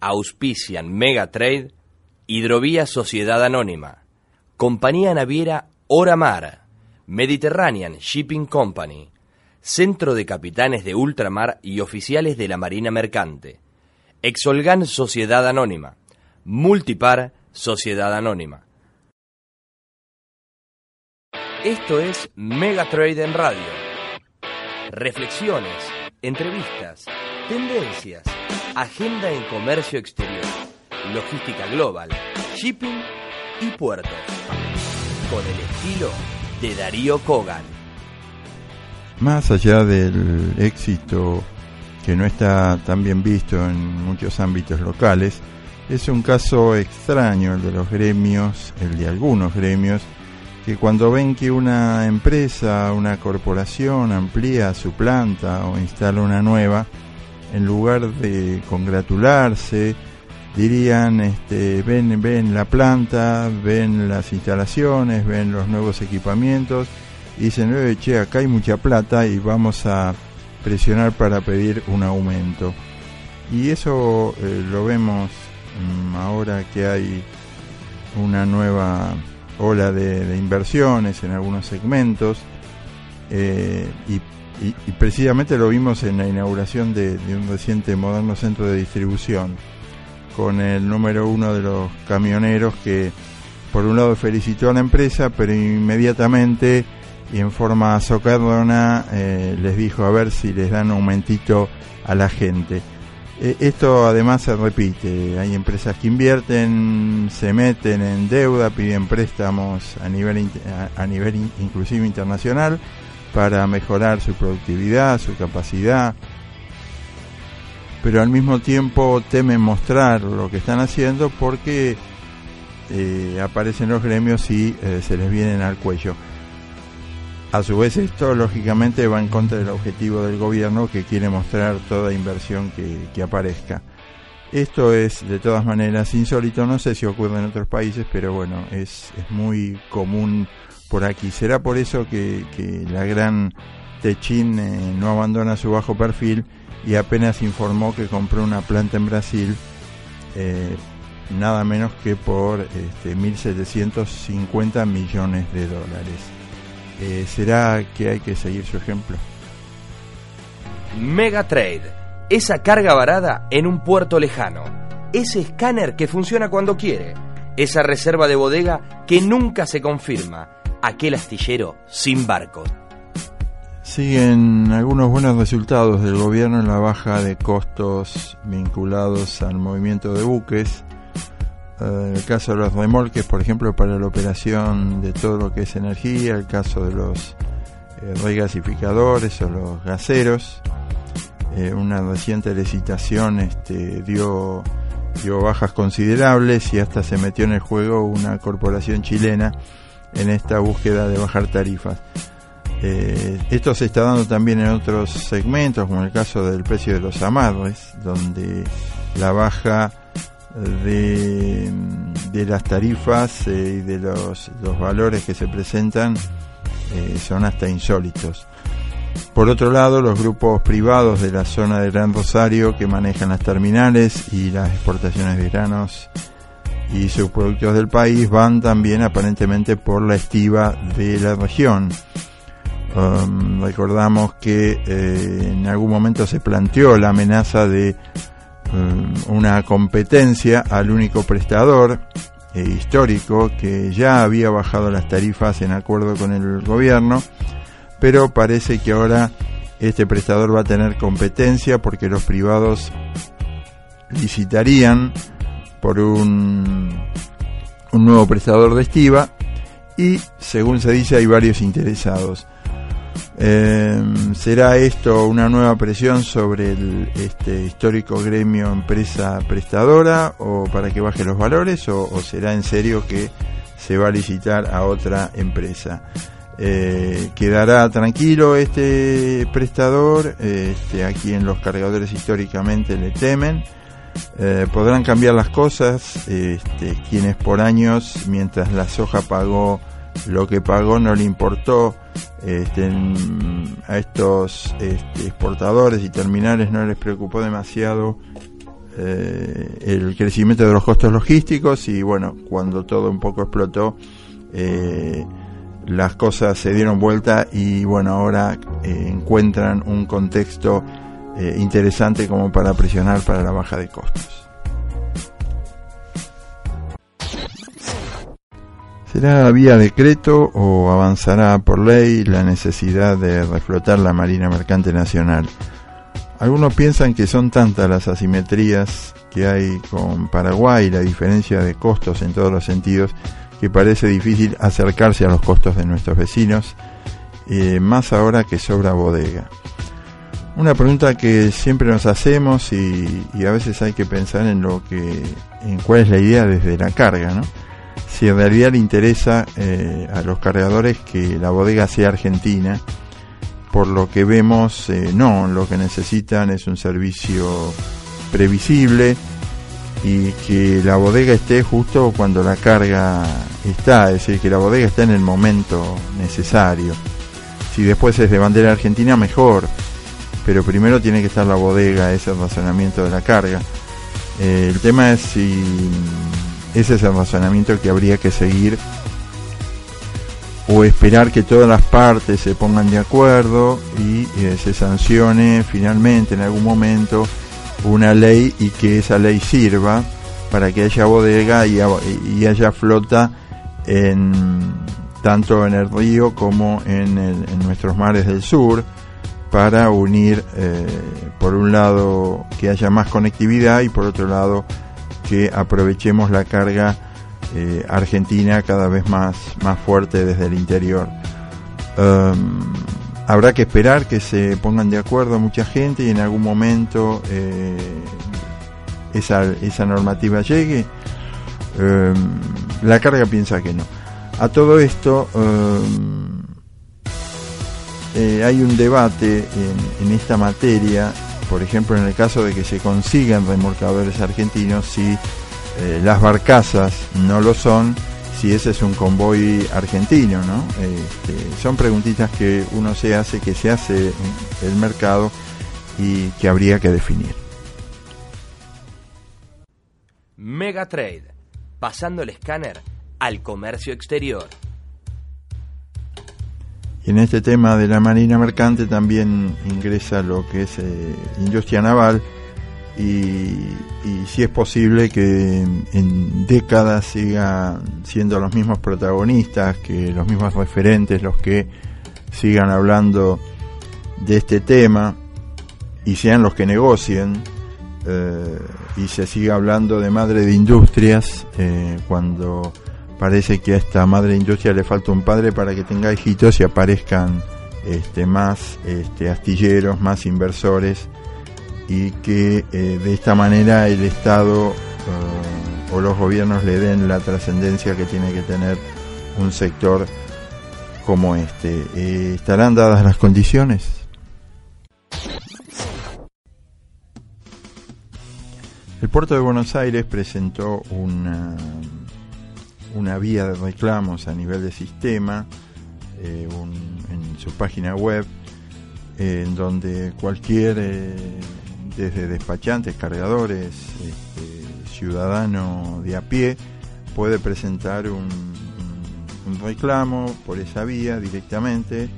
Auspician Megatrade, Hidrovía Sociedad Anónima, Compañía Naviera Oramar, Mediterranean Shipping Company, Centro de Capitanes de Ultramar y Oficiales de la Marina Mercante, Exolgan Sociedad Anónima, Multipar Sociedad Anónima. Esto es Megatrade en Radio. Reflexiones, entrevistas, tendencias, agenda en comercio exterior, logística global, shipping y puertos. Con el estilo de Darío Kogan. Más allá del éxito que no está tan bien visto en muchos ámbitos locales, es un caso extraño el de los gremios, el de algunos gremios, que cuando ven que una empresa, una corporación amplía su planta o instala una nueva, en lugar de congratularse, dirían, este, ven, ven la planta, ven las instalaciones, ven los nuevos equipamientos, y dicen, "Eh, che, acá hay mucha plata y vamos a presionar para pedir un aumento. Y eso eh, lo vemos mm, ahora que hay una nueva ola de, inversiones en algunos segmentos eh, y, y- precisamente lo vimos en la inauguración de, un reciente moderno centro de distribución con el número uno de los camioneros que por un lado felicitó a la empresa pero inmediatamente y en forma socarrona eh, les dijo a ver si les dan un aumentito a la gente. Eh, esto además se repite, hay empresas que invierten, se meten en deuda, piden préstamos a nivel, a, nivel in- inclusive internacional para mejorar su productividad, su capacidad, pero al mismo tiempo temen mostrar lo que están haciendo porque eh, aparecen los gremios y eh, se les vienen al cuello. A su vez esto lógicamente va en contra del objetivo del gobierno que quiere mostrar toda inversión que, aparezca. Esto es de todas maneras insólito, no sé si ocurre en otros países, pero bueno, es muy común por aquí. Será por eso que, que la gran Techin eh, no abandona su bajo perfil y apenas informó que compró una planta en Brasil, eh, nada menos que por este, 1.750 millones de dólares. Eh, ¿Será que hay que seguir su ejemplo? Megatrade, esa carga varada en un puerto lejano, ese escáner que funciona cuando quiere, esa reserva de bodega que nunca se confirma, aquel astillero sin barco. Siguen algunos buenos resultados del gobierno en la baja de costos vinculados al movimiento de buques. Eh, el caso de los remolques, por ejemplo, para la operación de todo lo que es energía, el caso de los eh, regasificadores o los gaseros. Eh, una reciente licitación este, dio, dio bajas considerables y hasta se metió en el juego una corporación chilena en esta búsqueda de bajar tarifas. Eh, esto se está dando también en otros segmentos, como el caso del precio de los amarres, donde la baja de, de las tarifas eh, y de los, los valores que se presentan eh, son hasta insólitos. Por otro lado, los grupos privados de la zona de Gran Rosario que manejan las terminales y las exportaciones de granos y subproductos del país van también aparentemente por la estiva de la región. Um, recordamos que eh, en algún momento se planteó la amenaza de um, una competencia al único prestador eh, histórico que ya había bajado las tarifas en acuerdo con el gobierno, pero parece que ahora este prestador va a tener competencia porque los privados licitarían por un, un nuevo prestador de estiva y según se dice hay varios interesados. Eh, ¿Será esto una nueva presión sobre el este histórico gremio empresa prestadora o para que baje los valores o, será en serio que se va a licitar a otra empresa? Eh, quedará tranquilo este prestador, este, a quien los cargadores históricamente le temen. Eh, podrán cambiar las cosas, este, quienes por años, mientras la soja pagó lo que pagó no le importó este, a estos este, exportadores y terminales no les preocupó demasiado eh, el crecimiento de los costos logísticos y bueno cuando todo un poco explotó eh, las cosas se dieron vuelta y bueno ahora encuentran un contexto interesante como para presionar para la baja de costos ¿Será vía decreto o avanzará por ley la necesidad de reflotar la Marina Mercante Nacional? Algunos piensan que son tantas las asimetrías que hay con Paraguay, la diferencia de costos en todos los sentidos, que parece difícil acercarse a los costos de nuestros vecinos, eh, más ahora que sobra bodega. Una pregunta que siempre nos hacemos y, y, a veces hay que pensar en lo que, en cuál es la idea desde la carga, ¿no? si en realidad le interesa eh, a los cargadores que la bodega sea argentina, por lo que vemos, eh, no, lo que necesitan es un servicio previsible y que la bodega esté justo cuando la carga está, es decir, que la bodega esté en el momento necesario. Si después es de bandera argentina, mejor, pero primero tiene que estar la bodega, ese razonamiento de la carga. Eh, el tema es si ese es el razonamiento que habría que seguir o esperar que todas las partes se pongan de acuerdo y eh, se sancione finalmente en algún momento una ley y que esa ley sirva para que haya bodega y, haya flota en tanto en el río como en, nuestros mares del sur para unir eh, por un lado que haya más conectividad y por otro lado que aprovechemos la carga eh, argentina cada vez más, más fuerte desde el interior. Um, habrá que esperar que se pongan de acuerdo mucha gente y en algún momento eh, esa, esa normativa llegue. Um, la carga piensa que no. A todo esto um, eh, hay un debate en, esta materia por ejemplo, en el caso de que se consigan remolcadores argentinos, si eh, las barcazas no lo son, si ese es un convoy argentino, ¿no? Este, son preguntitas que uno se hace, que se hace el mercado y que habría que definir. Megatrade, pasando el escáner al comercio exterior. En este tema de la marina mercante también ingresa lo que es eh, industria naval y, si es posible que en, décadas sigan siendo los mismos protagonistas, que los mismos referentes los que sigan hablando de este tema y sean los que negocien eh, y se siga hablando de madre de industrias eh, cuando parece que a esta madre industria le falta un padre para que tenga hijitos y aparezcan este, más este, astilleros, más inversores y que eh, de esta manera el Estado eh, o los gobiernos le den la trascendencia que tiene que tener un sector como este. Eh, ¿Estarán dadas las condiciones? El puerto de Buenos Aires presentó una una vía de reclamos a nivel de sistema eh, en su página web en donde cualquier eh, desde despachantes, cargadores, este, ciudadano de a pie puede presentar un, un, reclamo por esa vía directamente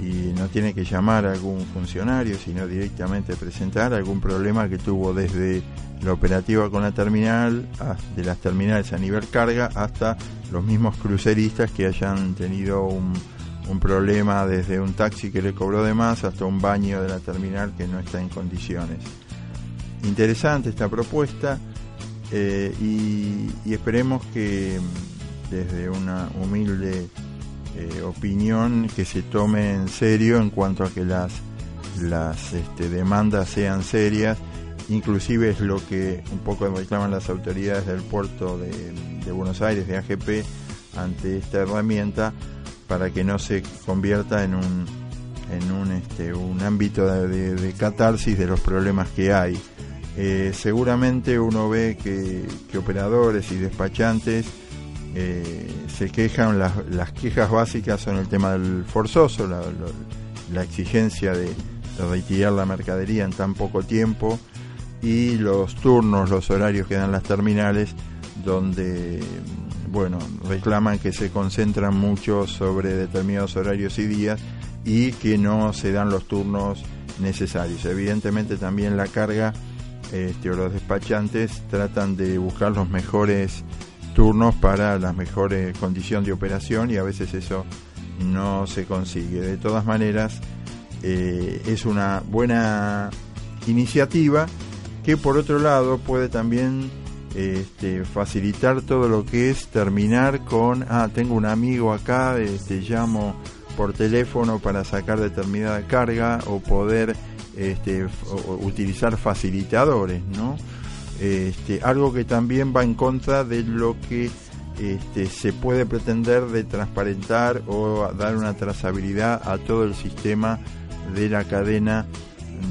y no tiene que llamar a algún funcionario, sino directamente presentar algún problema que tuvo desde la operativa con la terminal, de las terminales a nivel carga, hasta los mismos cruceristas que hayan tenido un, problema desde un taxi que le cobró de más hasta un baño de la terminal que no está en condiciones. Interesante esta propuesta eh, y, esperemos que desde una humilde eh, opinión que se tome en serio en cuanto a que las, las este, demandas sean serias. Inclusive es lo que un poco reclaman las autoridades del puerto de, Buenos Aires, de AGP, ante esta herramienta para que no se convierta en un, en un, este, un ámbito de, catarsis de los problemas que hay. Eh, seguramente uno ve que, operadores y despachantes eh, se quejan, las, las, quejas básicas son el tema del forzoso, la, exigencia de, retirar la mercadería en tan poco tiempo y los turnos, los horarios que dan las terminales, donde bueno, reclaman que se concentran mucho sobre determinados horarios y días y que no se dan los turnos necesarios. Evidentemente también la carga este, o los despachantes tratan de buscar los mejores turnos para la mejor condición de operación y a veces eso no se consigue. De todas maneras, eh, es una buena iniciativa que por otro lado puede también este, facilitar todo lo que es terminar con, ah, tengo un amigo acá, te llamo por teléfono para sacar determinada carga o poder este, utilizar facilitadores, ¿no? Este, algo que también va en contra de lo que este, se puede pretender de transparentar o dar una trazabilidad a todo el sistema de la cadena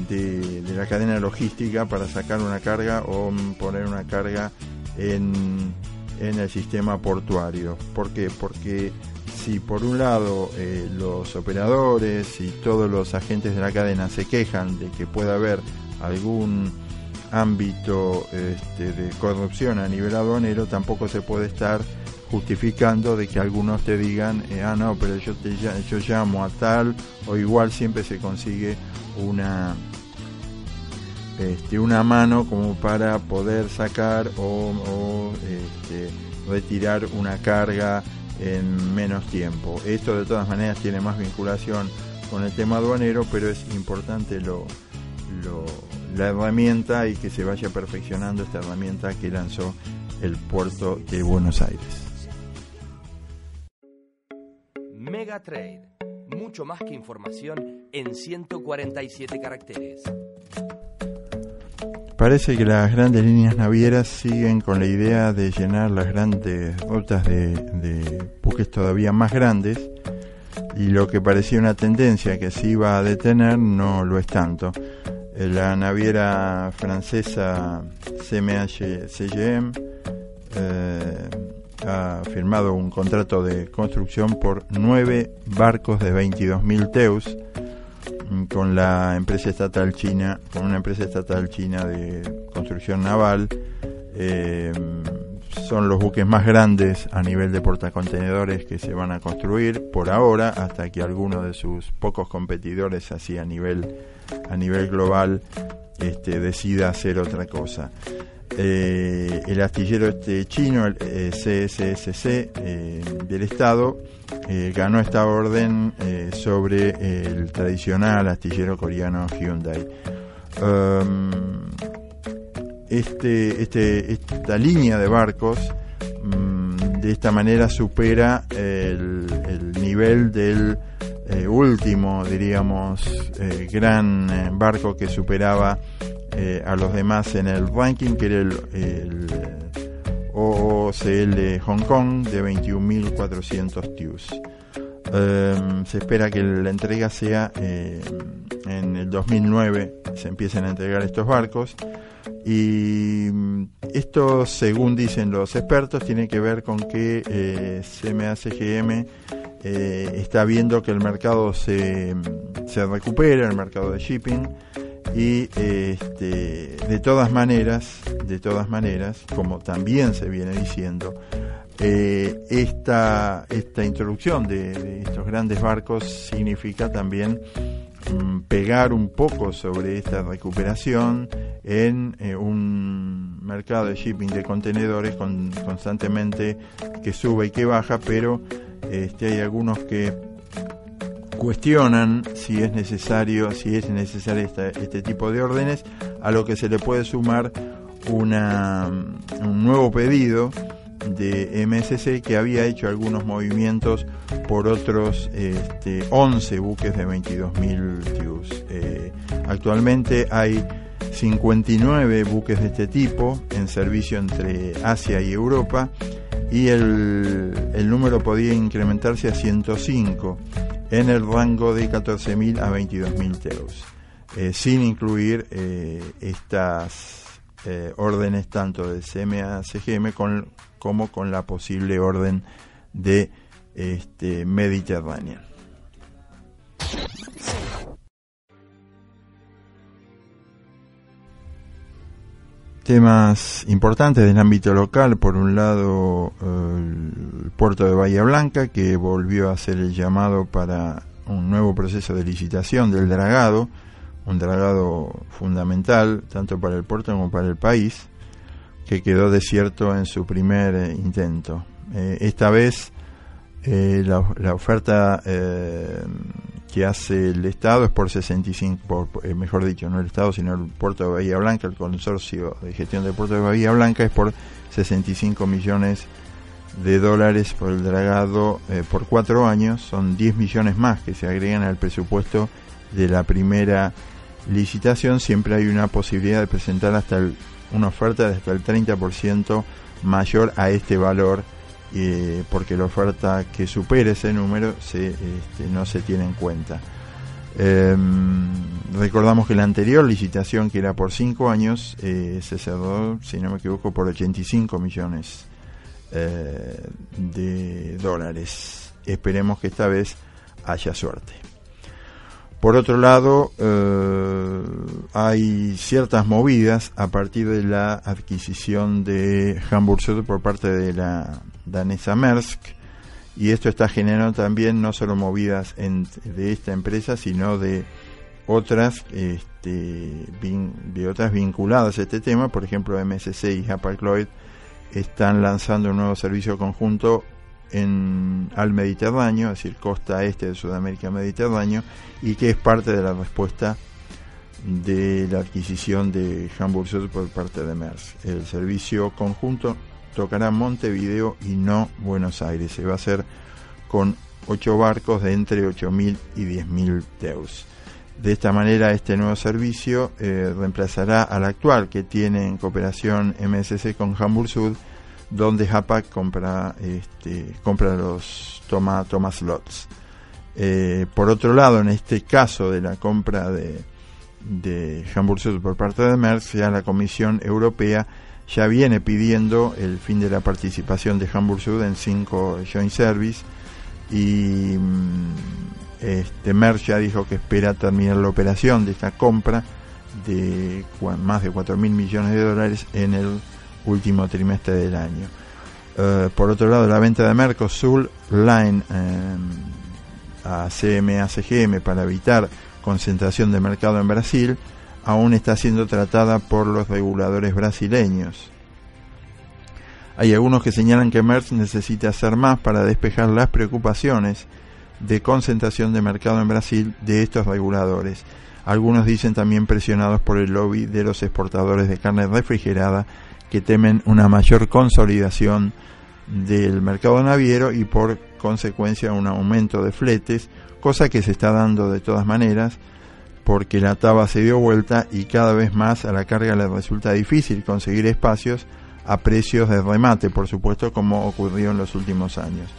de, la cadena logística para sacar una carga o poner una carga en, en el sistema portuario. ¿Por qué? Porque si por un lado eh, los operadores y todos los agentes de la cadena se quejan de que pueda haber algún ámbito este, de corrupción a nivel aduanero, tampoco se puede estar justificando de que algunos te digan, eh, ah, no, pero yo, te, yo llamo a tal, o igual siempre se consigue una, este, una mano como para poder sacar o, este, retirar una carga en menos tiempo. Esto de todas maneras tiene más vinculación con el tema aduanero, pero es importante lo, lo la herramienta y que se vaya perfeccionando esta herramienta que lanzó el puerto de Buenos Aires. Mega Trade, mucho más que información en 147 caracteres. Parece que las grandes líneas navieras siguen con la idea de llenar las grandes rutas de, buques todavía más grandes y lo que parecía una tendencia que se iba a detener no lo es tanto. Eh, la naviera francesa CMH CGM eh, ha firmado un contrato de construcción por nueve barcos de 22.000 teus mm, con la empresa estatal china, con una empresa estatal china de construcción naval. Eh, son los buques más grandes a nivel de portacontenedores que se van a construir por ahora, hasta que alguno de sus pocos competidores así a nivel a nivel global este, decida hacer otra cosa. Eh, el astillero este chino, el eh, CSSC eh, del Estado, ganó esta orden sobre el tradicional astillero coreano Hyundai. Um, este, este, esta línea de barcos mm, de esta manera supera el, el nivel del eh, último, diríamos, eh, gran eh, barco que superaba a los demás en el ranking, que era el, el OOCL Hong Kong de 21.400 TIUs. Em, se espera que la entrega sea en el 2009, se empiecen a entregar estos barcos. Y mm, esto, según dicen los expertos, tiene que ver con que eh, CMA-CGM eh, está viendo que el mercado se, se recupera, el mercado de shipping, y este, de todas maneras, de todas maneras, como también se viene diciendo, eh, esta, esta introducción de, estos grandes barcos significa también mm, pegar un poco sobre esta recuperación en eh, un mercado de shipping de contenedores con, constantemente que sube y que baja, pero este, hay algunos que cuestionan si es necesario, si es necesario este tipo de órdenes, a lo que se le puede sumar una, un nuevo pedido de MSC que había hecho algunos movimientos por otros este, 11 buques de 22.000 TEUs. Eh, actualmente hay 59 buques de este tipo en servicio entre Asia y Europa y el, el número podía incrementarse a 105 en el rango de 14.000 a 22.000 TEUs, eh, sin incluir eh, estas eh, órdenes tanto de CMA CGM como con la posible orden de este, Mediterránea. Temas importantes del ámbito local, por un lado el puerto de Bahía Blanca, que volvió a hacer el llamado para un nuevo proceso de licitación del dragado, un dragado fundamental tanto para el puerto como para el país, que quedó desierto en su primer eh, intento. Eh, esta vez eh, la, la, oferta que hace el Estado es por 65, por, eh, mejor dicho, no el Estado, sino el puerto de Bahía Blanca, el consorcio de gestión del puerto de Bahía Blanca es por 65 millones de dólares por el dragado eh, por cuatro años, son 10 millones más que se agregan al presupuesto de la primera licitación, siempre hay una posibilidad de presentar hasta una oferta de hasta el 30% mayor a este valor eh, porque la oferta que supere ese número se, este, no se tiene en cuenta. Em, recordamos que la anterior licitación, que era por 5 años, eh, se cerró, si no me equivoco, por 85 millones eh, de dólares. Esperemos que esta vez haya suerte. Por otro lado, eh, hay ciertas movidas a partir de la adquisición de Hamburg por parte de la danesa Maersk y esto está generando también no solo movidas de esta empresa, sino de otras este, de otras vinculadas a este tema, por ejemplo MSC y Hapag-Lloyd están lanzando un nuevo servicio conjunto en, al Mediterráneo, es decir, costa este de Sudamérica Mediterráneo, y que es parte de la respuesta de la adquisición de Hamburg Süd por parte de Maersk. El servicio conjunto tocará Montevideo y no Buenos Aires. Se va a hacer con ocho barcos de entre 8.000 y 10.000 teus. De esta manera, este nuevo servicio eh, reemplazará al actual que tiene en cooperación MSC con Hamburg Süd donde Hapag compra, este, compra los toma, toma slots. Eh, por otro lado, en este caso de la compra de, de Hamburg Süd por parte de Maersk, ya la Comisión Europea ya viene pidiendo el fin de la participación de Hamburg Süd en cinco joint service y mm, este Maersk ya dijo que espera terminar la operación de esta compra de más de 4 mil millones de dólares en el último trimestre del año. Uh, por otro lado, la venta de Mercosur Line eh, a CMA CGM para evitar concentración de mercado en Brasil aún está siendo tratada por los reguladores brasileños. Hay algunos que señalan que Merck necesita hacer más para despejar las preocupaciones de concentración de mercado en Brasil de estos reguladores. Algunos dicen también presionados por el lobby de los exportadores de carne refrigerada que temen una mayor consolidación del mercado naviero y por consecuencia un aumento de fletes, cosa que se está dando de todas maneras porque la taba se dio vuelta y cada vez más a la carga le resulta difícil conseguir espacios a precios de remate, por supuesto, como ocurrió en los últimos años.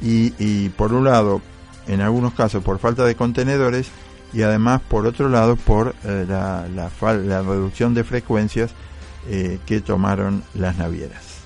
Y, por un lado, en algunos casos por falta de contenedores y además por otro lado por eh, la, la reducción de frecuencias eh, que tomaron las navieras.